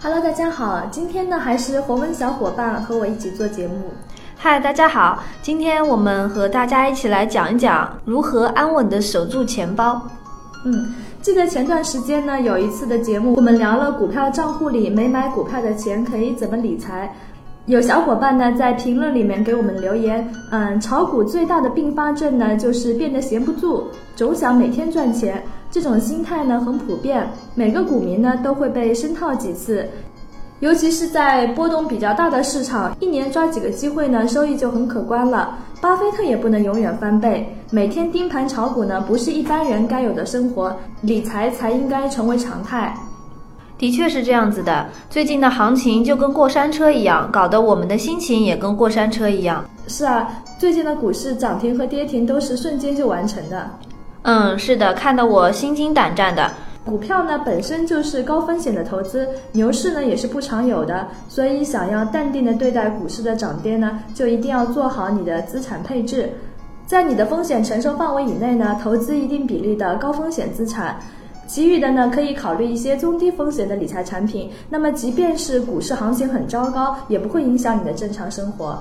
Hello，大家好，今天呢还是红温小伙伴和我一起做节目。嗨，大家好，今天我们和大家一起来讲一讲如何安稳的守住钱包。嗯，记得前段时间呢有一次的节目，我们聊了股票账户里没买股票的钱可以怎么理财。有小伙伴呢在评论里面给我们留言，嗯，炒股最大的并发症呢就是变得闲不住，总想每天赚钱。这种心态呢很普遍，每个股民呢都会被深套几次，尤其是在波动比较大的市场，一年抓几个机会呢，收益就很可观了。巴菲特也不能永远翻倍，每天盯盘炒股呢不是一般人该有的生活，理财才应该成为常态。的确是这样子的，最近的行情就跟过山车一样，搞得我们的心情也跟过山车一样。是啊，最近的股市涨停和跌停都是瞬间就完成的。嗯，是的，看得我心惊胆战的。股票呢本身就是高风险的投资，牛市呢也是不常有的，所以想要淡定的对待股市的涨跌呢，就一定要做好你的资产配置，在你的风险承受范围以内呢，投资一定比例的高风险资产。其余的呢，可以考虑一些中低风险的理财产品。那么，即便是股市行情很糟糕，也不会影响你的正常生活。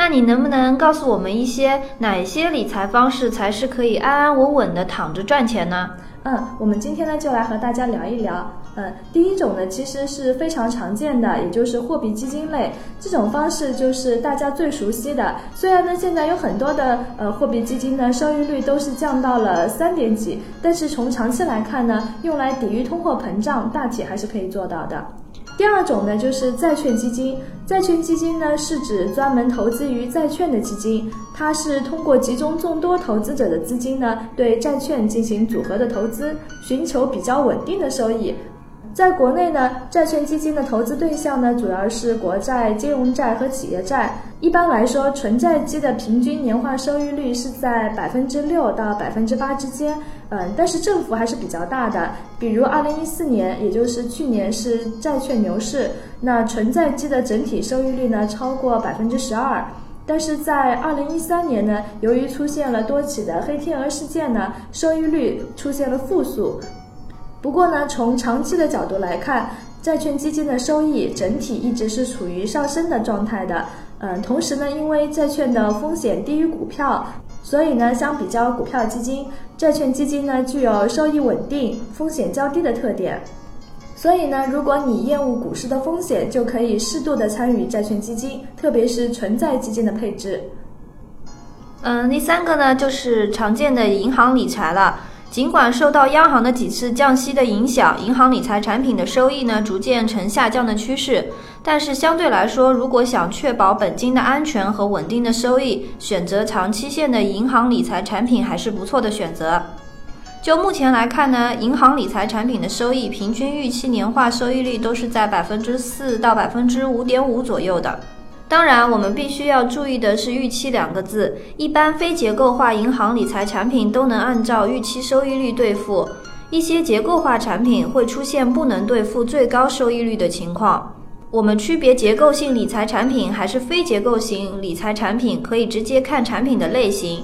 那你能不能告诉我们一些哪些理财方式才是可以安安稳稳的躺着赚钱呢？嗯，我们今天呢就来和大家聊一聊。嗯，第一种呢其实是非常常见的，也就是货币基金类。这种方式就是大家最熟悉的。虽然呢现在有很多的呃货币基金呢收益率都是降到了三点几，但是从长期来看呢，用来抵御通货膨胀，大体还是可以做到的。第二种呢，就是债券基金。债券基金呢，是指专门投资于债券的基金，它是通过集中众多投资者的资金呢，对债券进行组合的投资，寻求比较稳定的收益。在国内呢，债券基金的投资对象呢，主要是国债、金融债和企业债。一般来说，纯债基的平均年化收益率是在百分之六到百分之八之间。嗯，但是振幅还是比较大的。比如二零一四年，也就是去年是债券牛市，那纯债基的整体收益率呢超过百分之十二。但是在二零一三年呢，由于出现了多起的黑天鹅事件呢，收益率出现了负数。不过呢，从长期的角度来看，债券基金的收益整体一直是处于上升的状态的。嗯，同时呢，因为债券的风险低于股票，所以呢，相比较股票基金，债券基金呢具有收益稳定、风险较低的特点。所以呢，如果你厌恶股市的风险，就可以适度的参与债券基金，特别是存在基金的配置。嗯，第三个呢，就是常见的银行理财了。尽管受到央行的几次降息的影响，银行理财产品的收益呢逐渐呈下降的趋势，但是相对来说，如果想确保本金的安全和稳定的收益，选择长期限的银行理财产品还是不错的选择。就目前来看呢，银行理财产品的收益平均预期年化收益率都是在百分之四到百分之五点五左右的。当然，我们必须要注意的是“预期”两个字。一般非结构化银行理财产品都能按照预期收益率兑付，一些结构化产品会出现不能兑付最高收益率的情况。我们区别结构性理财产品还是非结构型理财产品，可以直接看产品的类型。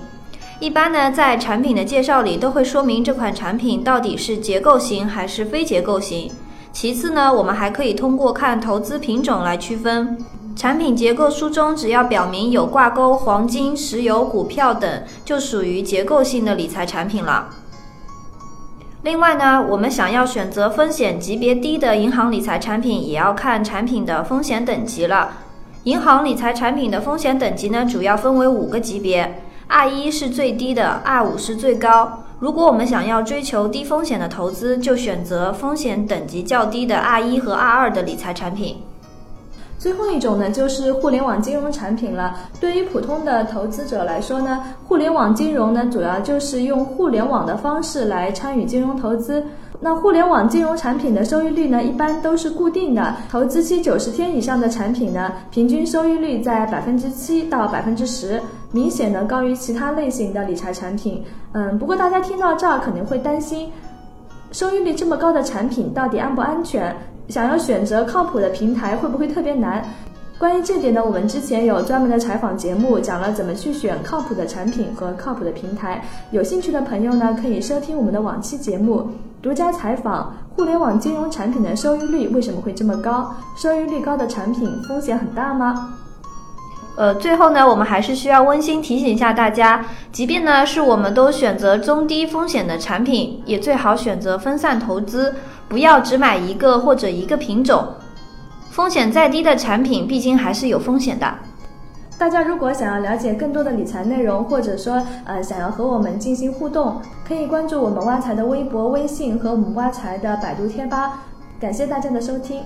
一般呢，在产品的介绍里都会说明这款产品到底是结构型还是非结构型。其次呢，我们还可以通过看投资品种来区分。产品结构书中只要表明有挂钩黄金、石油、股票等，就属于结构性的理财产品了。另外呢，我们想要选择风险级别低的银行理财产品，也要看产品的风险等级了。银行理财产品的风险等级呢，主要分为五个级别，R 一是最低的，R 五是最高。如果我们想要追求低风险的投资，就选择风险等级较低的 R 一和 R 二的理财产品。最后一种呢，就是互联网金融产品了。对于普通的投资者来说呢，互联网金融呢，主要就是用互联网的方式来参与金融投资。那互联网金融产品的收益率呢，一般都是固定的。投资期九十天以上的产品呢，平均收益率在百分之七到百分之十，明显的高于其他类型的理财产品。嗯，不过大家听到这儿肯定会担心，收益率这么高的产品到底安不安全？想要选择靠谱的平台会不会特别难？关于这点呢，我们之前有专门的采访节目，讲了怎么去选靠谱的产品和靠谱的平台。有兴趣的朋友呢，可以收听我们的往期节目。独家采访：互联网金融产品的收益率为什么会这么高？收益率高的产品风险很大吗？呃，最后呢，我们还是需要温馨提醒一下大家，即便呢是我们都选择中低风险的产品，也最好选择分散投资，不要只买一个或者一个品种。风险再低的产品，毕竟还是有风险的。大家如果想要了解更多的理财内容，或者说呃想要和我们进行互动，可以关注我们挖财的微博、微信和我们挖财的百度贴吧。感谢大家的收听。